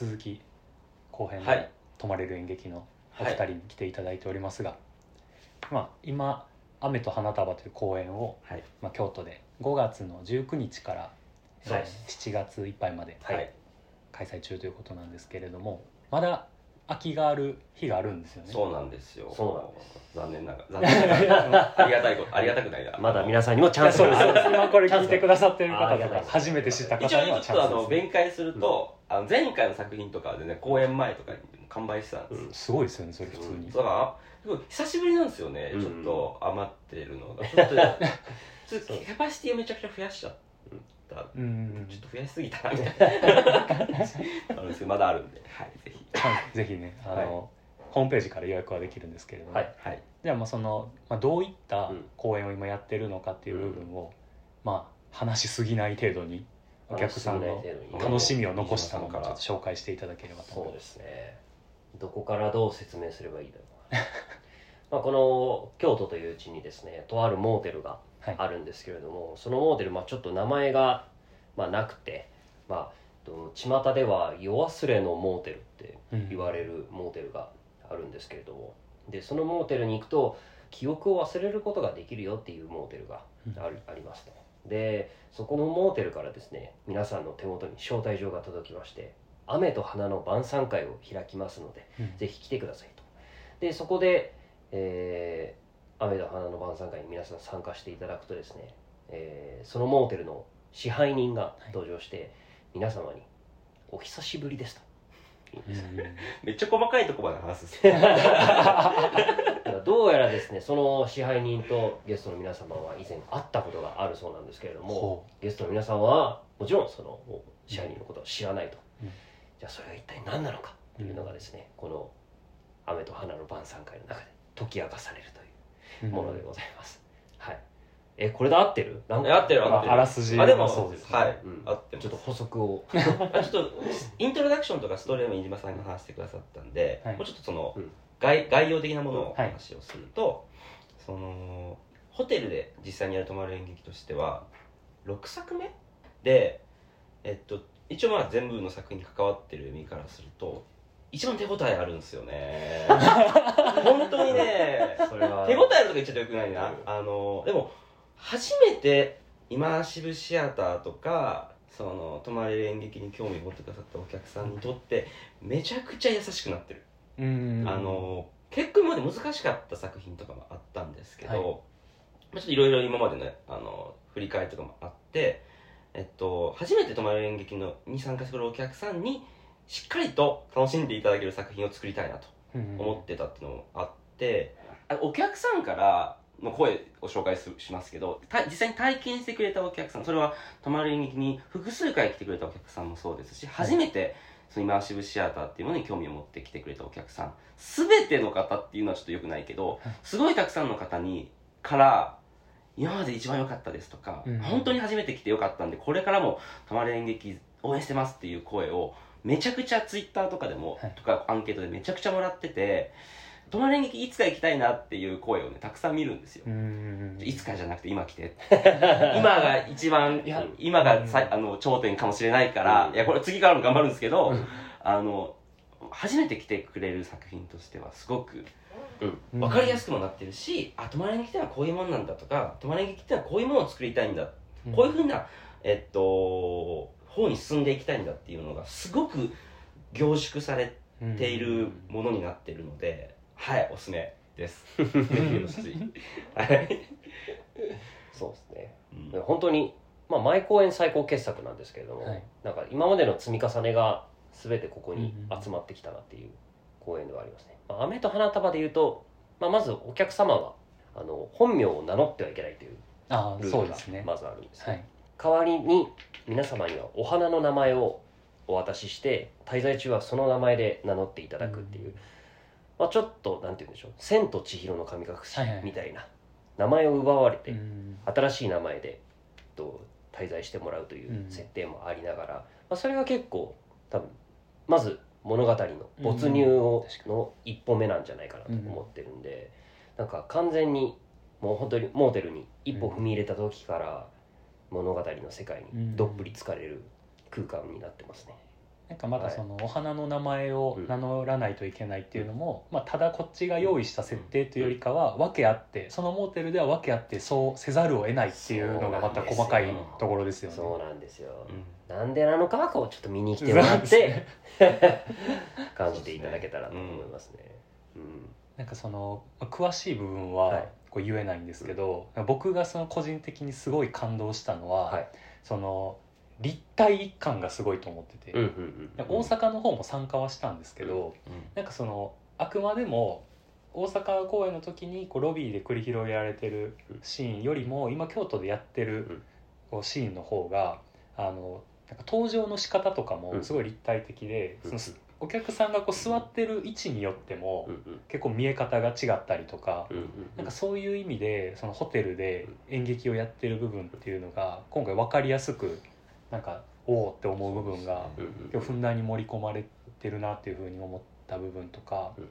続き後編ではい。泊まれる演劇のおはい二人に来ていただいておりますが、まあ、今「雨と花束」という公演を、はい。まあ、京都で5月の19日から、えーそうです7月いっぱいまではい。開催中ということなんですけれどもまだ空きがある日があるんですよね。そうなんですよ。そうなんです。残念ながら。残念ながら。ありがたいことありがたくないな。まだ皆さんにもチャンスいやそうです。がある今これ聞いてくださってるあ方とか初めて知った方一応にはちょっとあのチャンスですね。弁解すると、あの前回の作品とかでね公演前とかに完売してたんですよ、うん。すごいですよねそれ普通に、だから久しぶりなんですよね、うん。ちょっと余ってるのが。ちょっと ちょっとキャパシティをめちゃくちゃ増やしちゃった、うんうんちょっと増やしすぎたなみたいな。あるんですけどまだあるんで。はいぜひ。はいぜひねあの、はい。ホームページから予約はできるんですけれども、はい。はい。じゃあまあその、まあ、どういったうん。公演を今やってるのかっていう部分を、まあ話しすぎない程度にお客さんの楽しみを残したのもちょっと紹介していただければと思いうまそですね。どこからどう説明すればいいだろう。なまあこの京都といううちにですねとあるモーテルがはい。あるんですけれども、そのモーテル、まあ、ちょっと名前が、まあ、なくてまあと巷では夜忘れのモーテルって言われるモーテルがあるんですけれども、でそのモーテルに行くと記憶を忘れることができるよっていうモーテルがあるありますと。でそこのモーテルからですね皆さんの手元に招待状が届きまして「雨と花の晩餐会を開きますので、うん。ぜひ来てくださいと。でそこで、えー雨と花の晩餐会に皆さん参加していただくとですね、えーそのモーテルの支配人が登場して、皆様に「お久しぶりです」と。言うん。ですうんめっちゃ細かいとこまで話す。っ すどうやらですねその支配人とゲストの皆様は以前会ったことがあるそうなんですけれどもほゲストの皆さんはもちろんその支配人のことを知らないと、うん。じゃあそれが一体何なのかというのがですね、この「雨と花の晩餐会」の中で解き明かされるといううものでございます、はい。えこれで合ってる？合ってる合ってる。ああらすじ。あでもそうですね。はい、うん。合ってちょっと補足を。あちょっとイントロダクションとかストーリーも飯島さんが話してくださったんで、はい。もうちょっとその、うん。概概要的なものをおはい。話をすると、そのホテルで実際にやる泊まる演劇としては6作目で、えっと、一応まあ全部の作品に関わってる身からすると一番手応えあるんですよね 本当にね。それは。手応えあるとか言っちゃうとよくない？な、うんあのでも初めてイマーシブシアターとかその泊まれる演劇に興味を持ってくださったお客さんにとってめちゃくちゃ優しくなってる、うん。あの結構今まで難しかった作品とかもあったんですけど、はい。まあちょっといろいろ今までねあの振り返りとかもあってえっと初めて泊まれる演劇のに参加してくれるお客さんにしっかりと楽しんでいただける作品を作りたいなと。うん思ってたっていうのもあって、あお客さんからの声を紹介すしますけどた実際に体験してくれたお客さんそれは泊まる演劇に複数回来てくれたお客さんもそうですし、初めてそのイマーシブシアターっていうものに興味を持って来てくれたお客さん全ての方っていうのはちょっとよくないけどすごいたくさんの方にから今まで一番良かったですとか、うん本当に初めて来て良かったんでこれからも泊まる演劇応援してますっていう声をめちゃくちゃツイッターとかでも、はい。とかアンケートでめちゃくちゃもらってて泊まる演劇いつか行きたいなっていう声をねたくさん見るんですよ、うんいつかじゃなくて今来て。今が一番今がさあの頂点かもしれないから、うん。いやこれ次からも頑張るんですけど、うん。あの初めて来てくれる作品としてはすごくうん。分かりやすくもなってるし、あ泊まりに来てはこういうもんなんだとか泊まりに来てはこういうものを作りたいんだ、うん。こういうふうなえっと方に進んでいきたいんだっていうのがすごく凝縮されているものになっているので、はいおすすめです。はい、そうですね。うん。で本当に、まあ、毎公演最高傑作なんですけれども、はい。なんか今までの積み重ねが全てここに集まってきたなっていう公演ではありますね、まあ、雨と花束でいうと、まあ、まずお客様はあの本名を名乗ってはいけないというあルールがまずあるんですね、はい代わりに皆様にはお花の名前をお渡しして滞在中はその名前で名乗っていただくっていう、うん。まあ、ちょっとなんて言うんでしょう「千と千尋の神隠しはいはい」みたいな名前を奪われて、うん。新しい名前でと滞在してもらうという設定もありながら、まあ、それが結構多分まず物語の没入をうん。の一歩目なんじゃないかなと思ってるんで、なんか完全にもう本当にモーテルに一歩踏み入れた時から物語の世界にどっぷり浸かれる空間になってますね。なんかまだそのお花の名前を名乗らないといけないっていうのも、まあ、ただこっちが用意した設定というよりかは訳あってそのモーテルでは訳あってそうせざるを得ないっていうのがまた細かいところですよね。そうなんですよ、うん。なんでなのかはこうちょっと見に来てもらって 感じていただけたらと思いますね。うん。なんかそのまあ詳しい部分ははいこう言えないんですけど、僕がその個人的にすごい感動したのは、はい。その立体感がすごいと思ってて、うんうんで大阪の方も参加はしたんですけど、なんかそのあくまでも大阪公演の時にこうロビーで繰り広げられてるシーンよりも今京都でやってうん。るこうシーンの方があのなんか登場の仕方とかもすごい立体的で、うん。そのお客さんがこう座ってる位置によってもうんうん。結構見え方が違ったりとか。うんうんなんかそういう意味でそのホテルで演劇をやってる部分っていうのが今回分かりやすくなんかおおって思う部分がうんうん今日ふんだんに盛り込まれてるなっていうふうに思った部分とかうんうん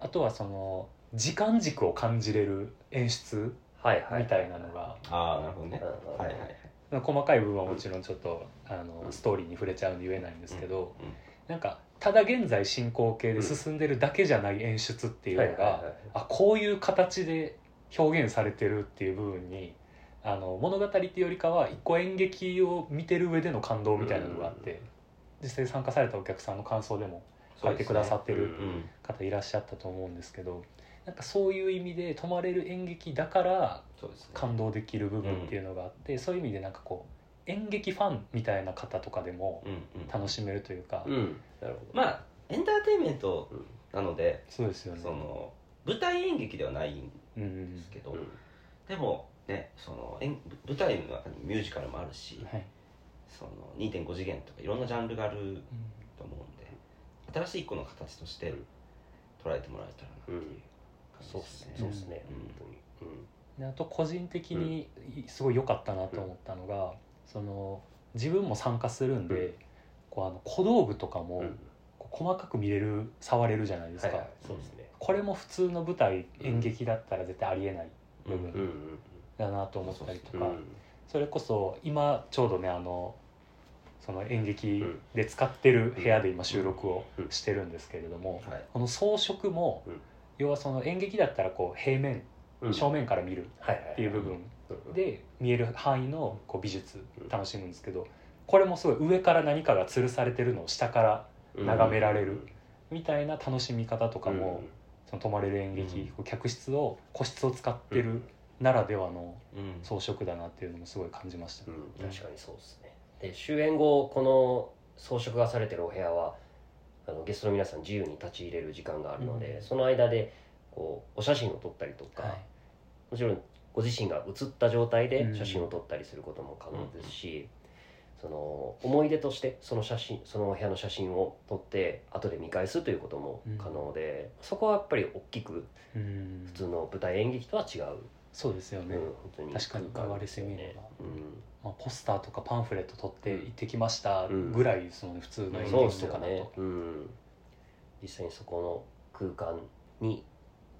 あとはその時間軸を感じれる演出はいはい。みたいなのがああなるほどね。はいはい細かい部分はもちろんちょっとあのストーリーに触れちゃうんで言えないんですけどうんなんかただ現在進行形で進んでるだけじゃない演出っていうのがあこういう形で表現されてるっていう部分にあの物語っていうよりかは一個演劇を見てる上での感動みたいなのがあって実際参加されたお客さんの感想でも書いてくださってる方いらっしゃったと思うんですけどなんかそういう意味で泊まれる演劇だから感動できる部分っていうのがあって、そういう意味でなんかこう演劇ファンみたいな方とかでもうんうん。楽しめるというか、うん。なるほど。まあエンターテインメントなのでそうですよね。その舞台演劇ではないんうんうんですけどうんでもねその演舞台の中にミュージカルもあるしはい。その2.5次元とかいろんなジャンルがあると思うんで新しい一個の形として捉えてもらえたらなっていう感そうですね。すね。そうっすね。うん。本当に。であと個人的にすごい良かったなと思ったのが、その自分も参加するんで、うん。こうあの小道具とかも細かく見れる触れるじゃないですか、はいはい。そうですね。これも普通の舞台演劇だったら絶対ありえない部うん。分だなと思ったりとか、うん。それこそ今ちょうどねあのその演劇で使ってる部屋で今収録をしてるんですけれども、はい。この装飾も、うん。要はその演劇だったらこう平面、うん。正面から見るっていう部分うんで見える範囲のこう美術うん楽しむんですけどこれもすごい上から何かが吊るされてるのを下から眺められるみたいな楽しみ方とかも、その泊まれる演劇、客室を個室を使ってるならではのうん。装飾だなっていうのもすごい感じました、うん。確かにそうですね。で終演後この装飾がされてるお部屋はあのゲストの皆さん自由に立ち入れる時間があるので、うん。その間でこうお写真を撮ったりとか、はい。もちろんご自身が写った状態でうん。写真を撮ったりすることも可能ですし、その思い出としてその写真そのお部屋の写真を撮って後で見返すということも可能で、そこはやっぱり大きくうん。普通の舞台演劇とは違う、そうですよね、うん本当に確かに空間言われてみればうん。まあ、ポスターとかパンフレット取って行ってきましたうん。ぐらいですもんね、普通の演劇とかだと、よね、うん、実際にそこの空間に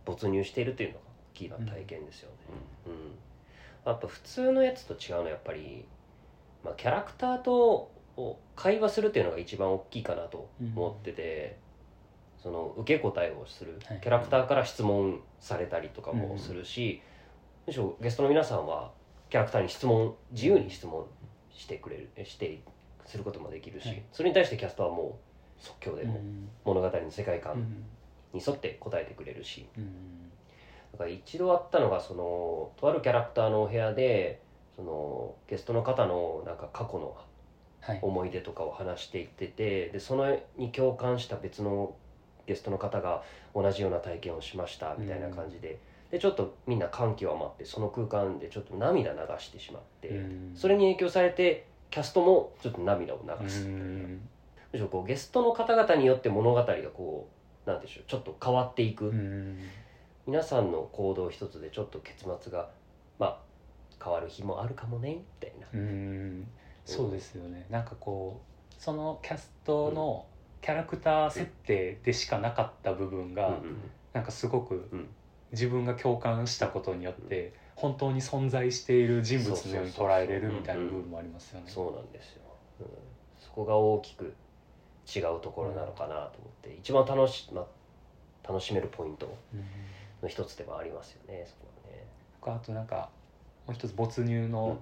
没入しているというのが大きな体験ですよね、うん。やっぱ普通のやつと違うのはやっぱり、まあ、キャラクターとを会話するっていうのが一番大きいかなと思ってて、その受け答えをする、はい。キャラクターから質問されたりとかもするし、むしろゲストの皆さんはキャラクターに質問自由に質問してくれるしてすることもできるし、はい。それに対してキャストはもう即興でもうん。物語の世界観うん。に沿って答えてくれるし、うんだから一度あったのがそのとあるキャラクターのお部屋でそのゲストの方のなんか過去のはい。思い出とかを話していっててでそのに共感した別のゲストの方が同じような体験をしましたみたいな感じで,、でちょっとみんな感極まってその空間でちょっと涙流してしまって、うん。それに影響されてキャストもちょっと涙を流す。むしろこうゲストの方々によって物語がこうなんでしょうちょっと変わっていく、うん皆さんの行動一つでちょっと結末がまあ変わる日もあるかもねみたいな、うん。そうですよね。なんかこうそのキャストのキャラクター設定でしかなかった部分が、うんなんかすごくうん。自分が共感したことによって本当に存在している人物のように捉えれるみたいな部分もありますよね。そうなんですよ、うん、そこが大きく違うところなのかなと思って一番楽し,、まあ、楽しめるポイントの一つでもありますよねそこはね。あとなんかもう一つ没入の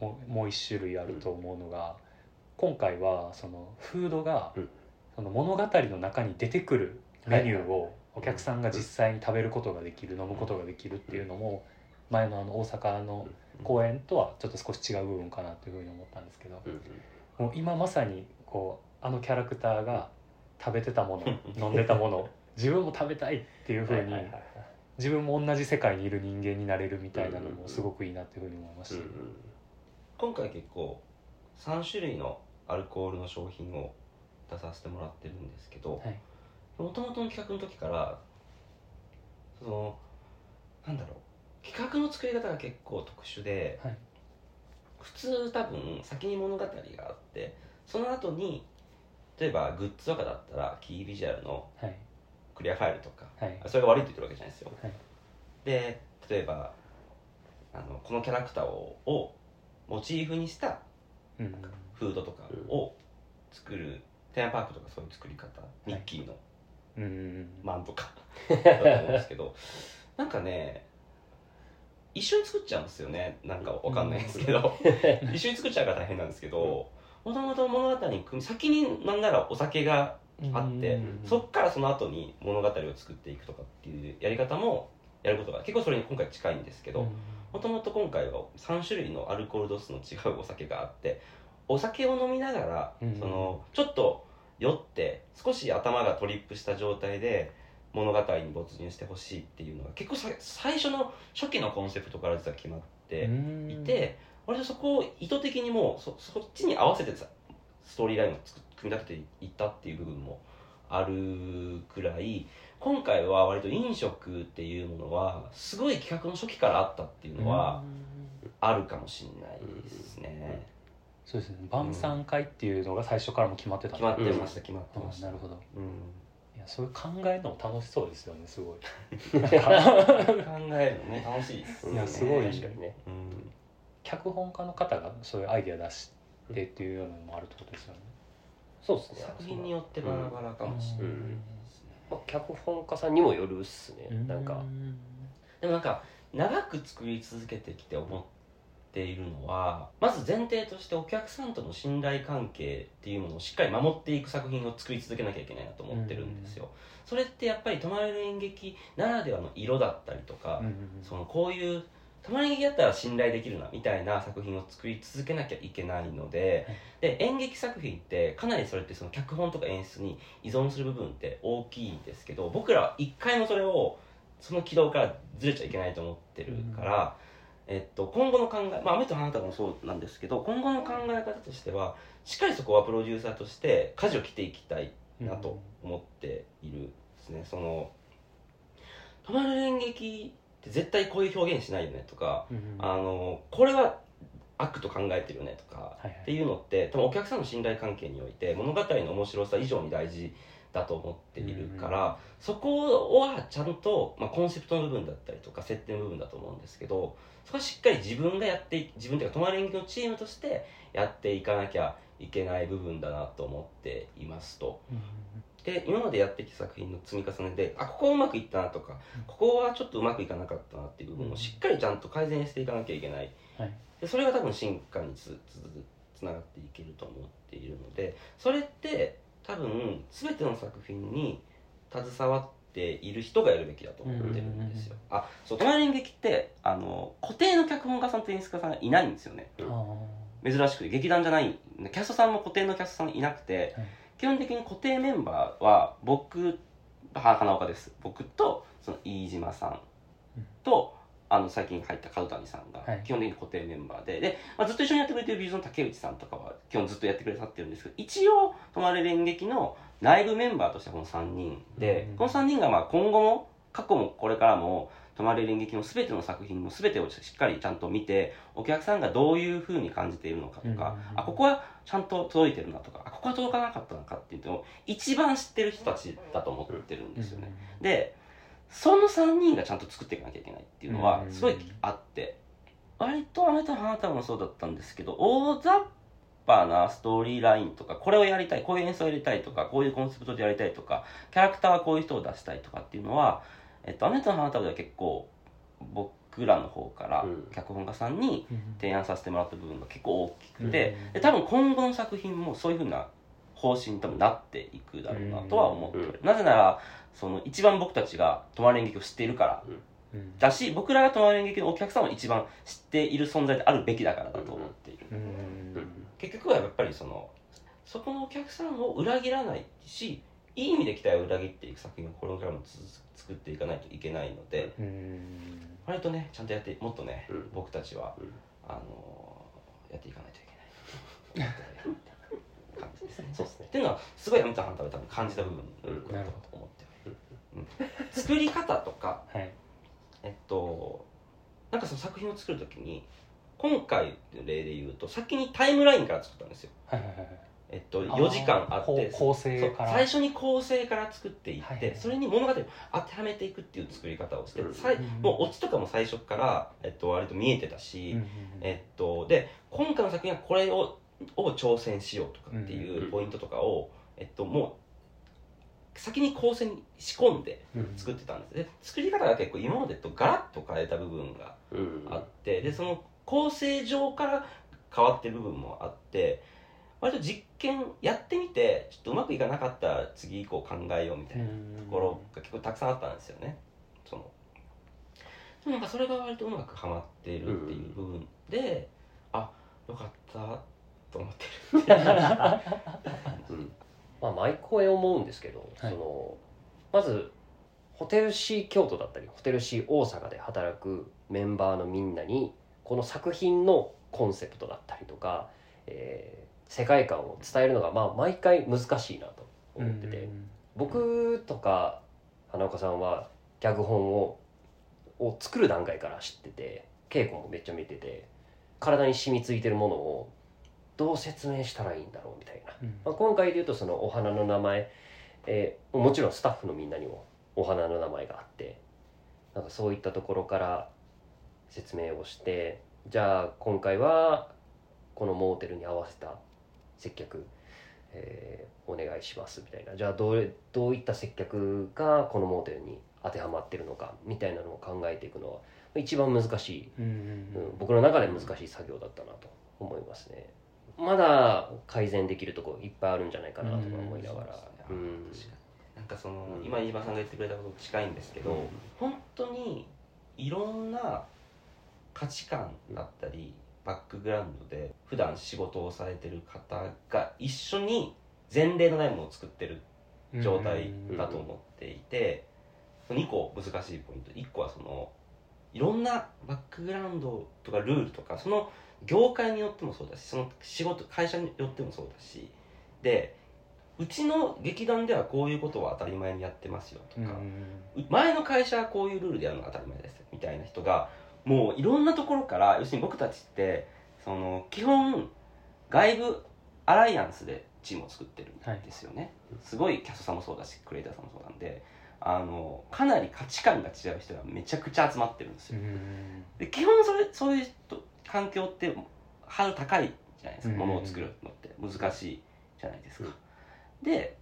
もうもう一種類あると思うのが、今回はそのフードが、うん。その物語の中に出てくるメニューはいをお客さんが実際に食べることができる、飲むことができるっていうのも前のあの大阪の公演とはちょっと少し違う部分かなというふうに思ったんですけど、もう今まさにこうあのキャラクターが食べてたもの 飲んでたもの自分も食べたいっていうふうに自分も同じ世界にいる人間になれるみたいなのもすごくいいなっていうふうに思いました、うんうん。今回結構3種類のアルコールの商品を出させてもらってるんですけどはい。もともとの企画の時からそのなんだろう企画の作り方が結構特殊で、はい。普通多分先に物語があってその後に例えばグッズとかだったらキービジュアルのはいクリアファイルとかはい。それが悪いって言ってるわけじゃないですよ、はい。で例えばあのこのキャラクターををモチーフにしたうん。フードとかを作る、テーマパークとかそういう作り方、ミッキーのうん。うんマンとかだと思うんですけど なんかね一緒に作っちゃうんですよね。なんかわかんないんですけど。一緒に作っちゃうから大変なんですけどもともと物語に先になんならお酒があってうん。そっからその後に物語を作っていくとかっていうやり方もやることが結構それに今回近いんですけどもともと今回は3種類のアルコール度数の違うお酒があってお酒を飲みながら、うん。そのちょっと酔って少し頭がトリップした状態で物語に没入してほしいっていうのが結構さ最初の初期のコンセプトから実は決まっていて、割とそこを意図的にもうそそっちに合わせてさストーリーラインを作組み立てていったっていう部分もあるくらい今回は割と飲食っていうものはすごい企画の初期からあったっていうのはあるかもしれないですね、そうですね。晩餐会っていうのが最初からも決まってた決まってました決まってあました。なるほど。うん。いやそういう考えるのも楽しそうですよねすごい。考えるのね楽しいですいやすごい確かにね。うん。脚本家の方がそういうアイデア出してっていうのもあるってことですよねそうですね。作品によってバラバラかもしれない。ですね、まあ、脚本家さんにもよるっすね。なんか。でもなんか長く作り続けてきて思っているのはまず前提としてお客さんとの信頼関係っていうものをしっかり守っていく作品を作り続けなきゃいけないなと思ってるんですよ、それってやっぱり泊まれる演劇ならではの色だったりとか、そのこういう泊まり劇だったら信頼できるなみたいな作品を作り続けなきゃいけないので,、で演劇作品ってかなりそれってその脚本とか演出に依存する部分って大きいんですけど僕らは一回もそれをその軌道からずれちゃいけないと思ってるから、えっと、今後の考え、まあ、雨と花束もそうなんですけど今後の考え方としてはしっかりそこはプロデューサーとして舵を切っていきたいなと思っているですね。その泊まる演劇絶対こういう表現しないよねとか、あのこれは悪と考えてるよねとか、はいはい。っていうのって多分お客さんの信頼関係において物語の面白さ以上に大事だと思っているから、そこはちゃんと、まあ、コンセプトの部分だったりとか設定の部分だと思うんですけどそこはしっかり自分がやってい自分というか泊まる演劇のチームとしてやっていかなきゃいけない部分だなと思っていますと。で今までやってきた作品の積み重ねであここはうまくいったなとかここはちょっとうまくいかなかったなっていう部分をしっかりちゃんと改善していかなきゃいけない、はい。でそれが多分進化につつつながっていけると思っているのでそれって多分全ての作品に携わっている人がやるべきだと思ってるんですよ、あそう隣演劇ってあの固定の脚本家さんと演出家さんがいないんですよね。珍しくて劇団じゃないキャストさんも固定のキャストさんいなくて、はい基本的に固定メンバーは僕は花岡です。僕とその飯島さんと、あの最近入った角谷さんがはい。基本的に固定メンバーで。で、まあ、ずっと一緒にやってくれてる美術の竹内さんとかは基本ずっとやってくれさってるんですけど一応泊まれる演劇の内部メンバーとしてこの3人で、うん。この3人がまあ今後も過去もこれからも泊まれる演劇の全ての作品の全てをしっかりちゃんと見てお客さんがどういうふうに感じているのかとか、うんあここはちゃんと届いてるなとかあここは届かなかったのかっていうのを一番知ってる人たちだと思ってるんですよね。でその3人がちゃんと作っていかなきゃいけないっていうのはうんすごいあって割とあなたの花束もそうだったんですけど大雑パーなストーリーラインとかこれをやりたいこういう演奏をやりたいとかこういうコンセプトでやりたいとかキャラクターはこういう人を出したいとかっていうのは、えっと、アメフトの花束では結構僕らの方からうん。脚本家さんに提案させてもらった部分が結構大きくうん。て、で多分今後の作品もそういうふうな方針に多分なっていくだろうなとは思っておる、なぜならその一番僕たちが泊まり演劇を知っているからうん。だし僕らが泊まり演劇のお客さんを一番知っている存在であるべきだからだと思っている、うん。結局はやっぱりそのそこのお客さんを裏切らないしいい意味で期待を裏切っていく作品をこれからもつ作っていかないといけないのでうん。割とねちゃんとやってもっとね、うん。僕たちは、うん。あのーやっていかないといけない感じですね。そうですね。っていうのはすごいアミタハンターで多分感じた部分うんだと思って。作り方とか はい。えっとなんかその作品を作るときに今回の例で言うと先にタイムラインから作ったんですよ。はいはいはいえっと、4時間あって構成から。最初に構成から作っていって、はいはい。それに物語を当てはめていくっていう作り方をして、うん。もうオチとかも最初から、えっと、割と見えてたし、うんえっと、で今回の作品はこれをを挑戦しようとかっていうんうポイントとかを、えっと、もう先に構成に仕込んでうん。作ってたんです。で作り方が結構今までとガラッと変えた部分がうん。あってでその構成上から変わってる部分もあって割と実験やってみてちょっとうまくいかなかったら次以降考えようみたいなところが結構たくさんあったんですよね。その。でもなんかそれが割とうまくはまっているっていう部分で、あよかったと思ってうん。まあ毎公演思うんですけど、はい。そのまずホテル C 京都だったりホテル C 大阪で働くメンバーのみんなにこの作品のコンセプトだったりとか、えー世界観を伝えるのがまあ毎回難しいなと思ってて、僕とか花岡さんは脚本をを作る段階から知ってて稽古もめっちゃ見てて体に染みついてるものをどう説明したらいいんだろうみたいな、うん。まあ、今回で言うとそのお花の名前、えーもちろんスタッフのみんなにもお花の名前があってなんかそういったところから説明をしてじゃあ今回はこのモーテルに合わせた接客えーお願いしますみたいな。じゃあどうどういった接客がこのモーテルに当てはまってるのかみたいなのを考えていくのは一番難しい、うんうんうん。僕の中で難しい作業だったなと思いますね。まだ改善できるとこいっぱいあるんじゃないかなとか思いながら。ううんん。確かに。なんかその、うん。今飯島さんが言ってくれたことと近いんですけど、うん。本当にいろんな価値観だったり、バックグラウンドで普段仕事をされてる方が一緒に前例のないものを作ってる状態だと思っていて、2個難しいポイント。1個はそのいろんなバックグラウンドとかルールとかその業界によってもそうだしその仕事会社によってもそうだしでうちの劇団ではこういうことを当たり前にやってますよとうん。か、前の会社はこういうルールでやるのが当たり前ですみたいな人がもういろんなところから要するに僕たちってその基本外部アライアンスでチームを作ってるんですよね、すごいキャストさんもそうだしクリエイターさんもそうなんであのかなり価値観が違う人がめちゃくちゃ集まってるんですよ、うん。で基本それそういう人環境ってハードル高いじゃないですか、うん。ものを作るのって。難しいじゃないですか、で、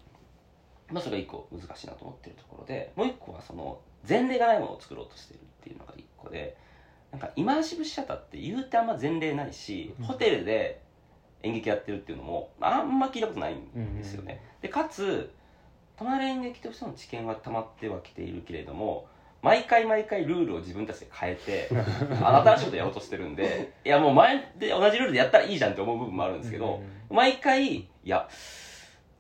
まあ、それが一個難しいなと思ってるところでもう一個はその前例がないものを作ろうとしてるっていうのが一個でなんかイマーシブシアターって言うてあんま前例ないし、うん。ホテルで演劇やってるっていうのもあんま聞いたことないんですよね、でかつ隣演劇としての知見は溜まってはきているけれども毎回毎回ルールを自分たちで変えて 新しいことやろうとしてるんでいやもう前で同じルールでやったらいいじゃんって思う部分もあるんですけど、毎回いや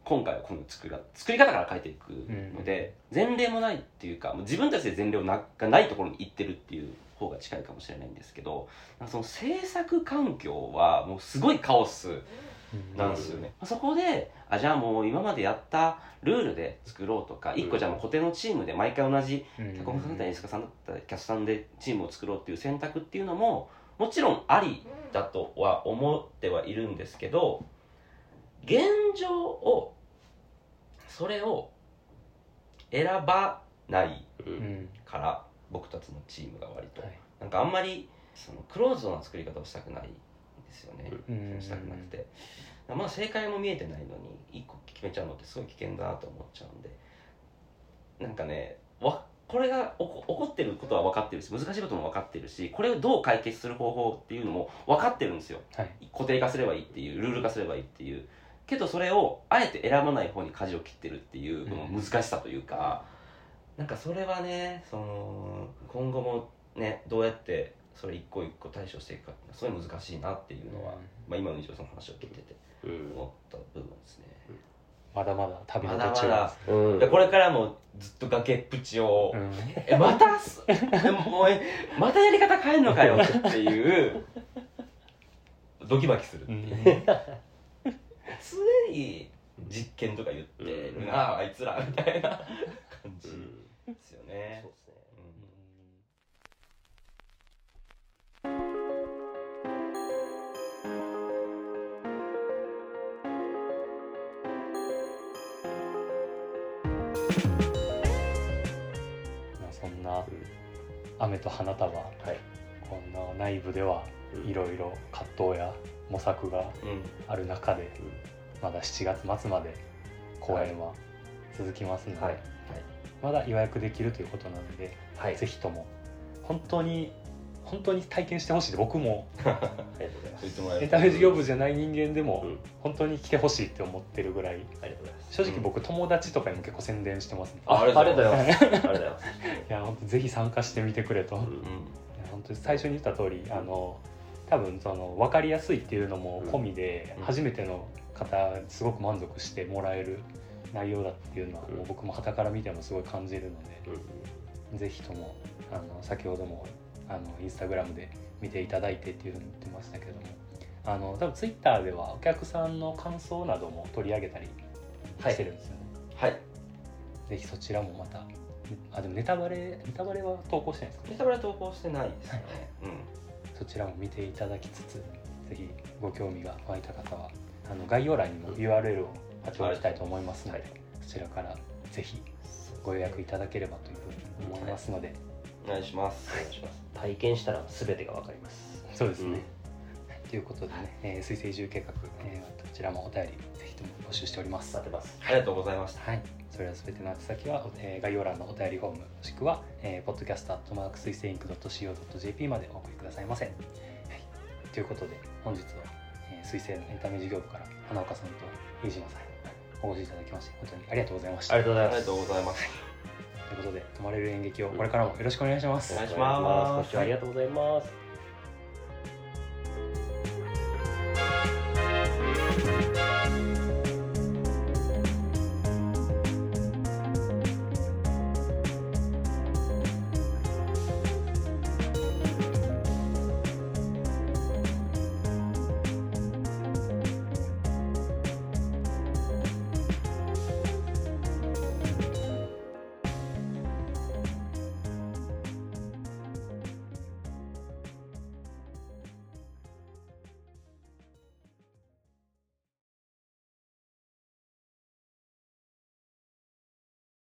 今回はこの作り方作り方から変えていくので、前例もないっていうかもう自分たちで前例がないところに行ってるっていう方が近いかもしれないんですけどその制作環境はもうすごいカオスなんですよね、そこであじゃあもう今までやったルールで作ろうとか一個じゃあもう固定のチームで毎回同じ脚本家さんだったり演出家さんだったりキャストさんでチームを作ろうっていう選択っていうのももちろんありだとは思ってはいるんですけど現状をそれを選ばないうんうん。から僕たちのチームが割と、はい。なんかあんまりそのクローズドな作り方をしたくないんでですよね、うん。したくなくて。まあ正解も見えてないのに一個決めちゃうのってすごい危険だなと思っちゃうんで。なんかねわこれが起こ起こってることは分かってるし難しいことも分かってるしこれをどう解決する方法っていうのも分かってるんですよ。はい。固定化すればいいっていうルール化すればいいっていうけどそれをあえて選ばない方に舵を切ってるっていうこの難しさというか、なんかそれはねその今後もねどうやってそれ一個一個対処していくかっていうのはすごい難しいなっていうのは、うん。まあ、今の日常さんの話を聞いててうん。思った部分ですね、まだまだ旅の途中。まだうん。でこれからもずっと崖っぷちを、うん。えまたももうえまたやり方変えるのかよっていうドキバキするっていう、常に実験とか言ってるな、あいつらみたいな感じうんですよね。そう、ですね。うん。まあそんな雨と花束はい。こんな内部ではうん。いろいろ葛藤や模索がうん。ある中でまだ7月末まで公演は続きますので、はい。まだ予約できるということなので、はい。ぜひとも本当に本当に体験してほしいで僕も。ありがとうございます。そう言ってもらえるエンタメ事業部じゃない人間でもうん。本当に来てほしいって思ってるぐらいありがとうございます。正直僕友達とかにも結構宣伝してますね。ああありがとうございます。ありがとうございます。いや本当ぜひ参加してみてくれと、いやうん。本当に最初に言った通りあの多分その分かりやすいっていうのも込みで、うん。初めての方すごく満足してもらえる内容だっていうのは、うん。もう僕も傍から見てもすごい感じるので、うん。ぜひともあの先ほどもあのインスタグラムで見ていただいてっていうふうに言ってましたけども。あの多分ツイッターではお客さんの感想なども取り上げたりしてるんですよね、はい。ぜひそちらもまたあでもネタバレネタバレは投稿してないですかネタバレ投稿してないですね、そちらも見ていただきつつぜひご興味が湧いた方はあの概要欄にも URL を貼っておきたいと思いますので、はい。そちらからぜひご予約いただければというふうに思いますので、うん、お願いします。お願いします。体験したら全てがわかります。そうですね、ということでね、えー、水星移住計画、えー、こちらもお便りも募集しております。待ってます。ありがとうございました。はい、それでは全ての宛先は、えー概要欄のお便りフォームもしくは、えー、podcast.mark 水星インク .co.jp までお送りくださいませ、はい、ということで本日は、えー、水星のエンタメ事業部から花岡さんと飯島さんにお越しいただきまして本当にありがとうございました。ありがとうございます。ありがとうございます。ということで泊まれる演劇をこれからもよろしくお願いします、お願いします。ありがとうございます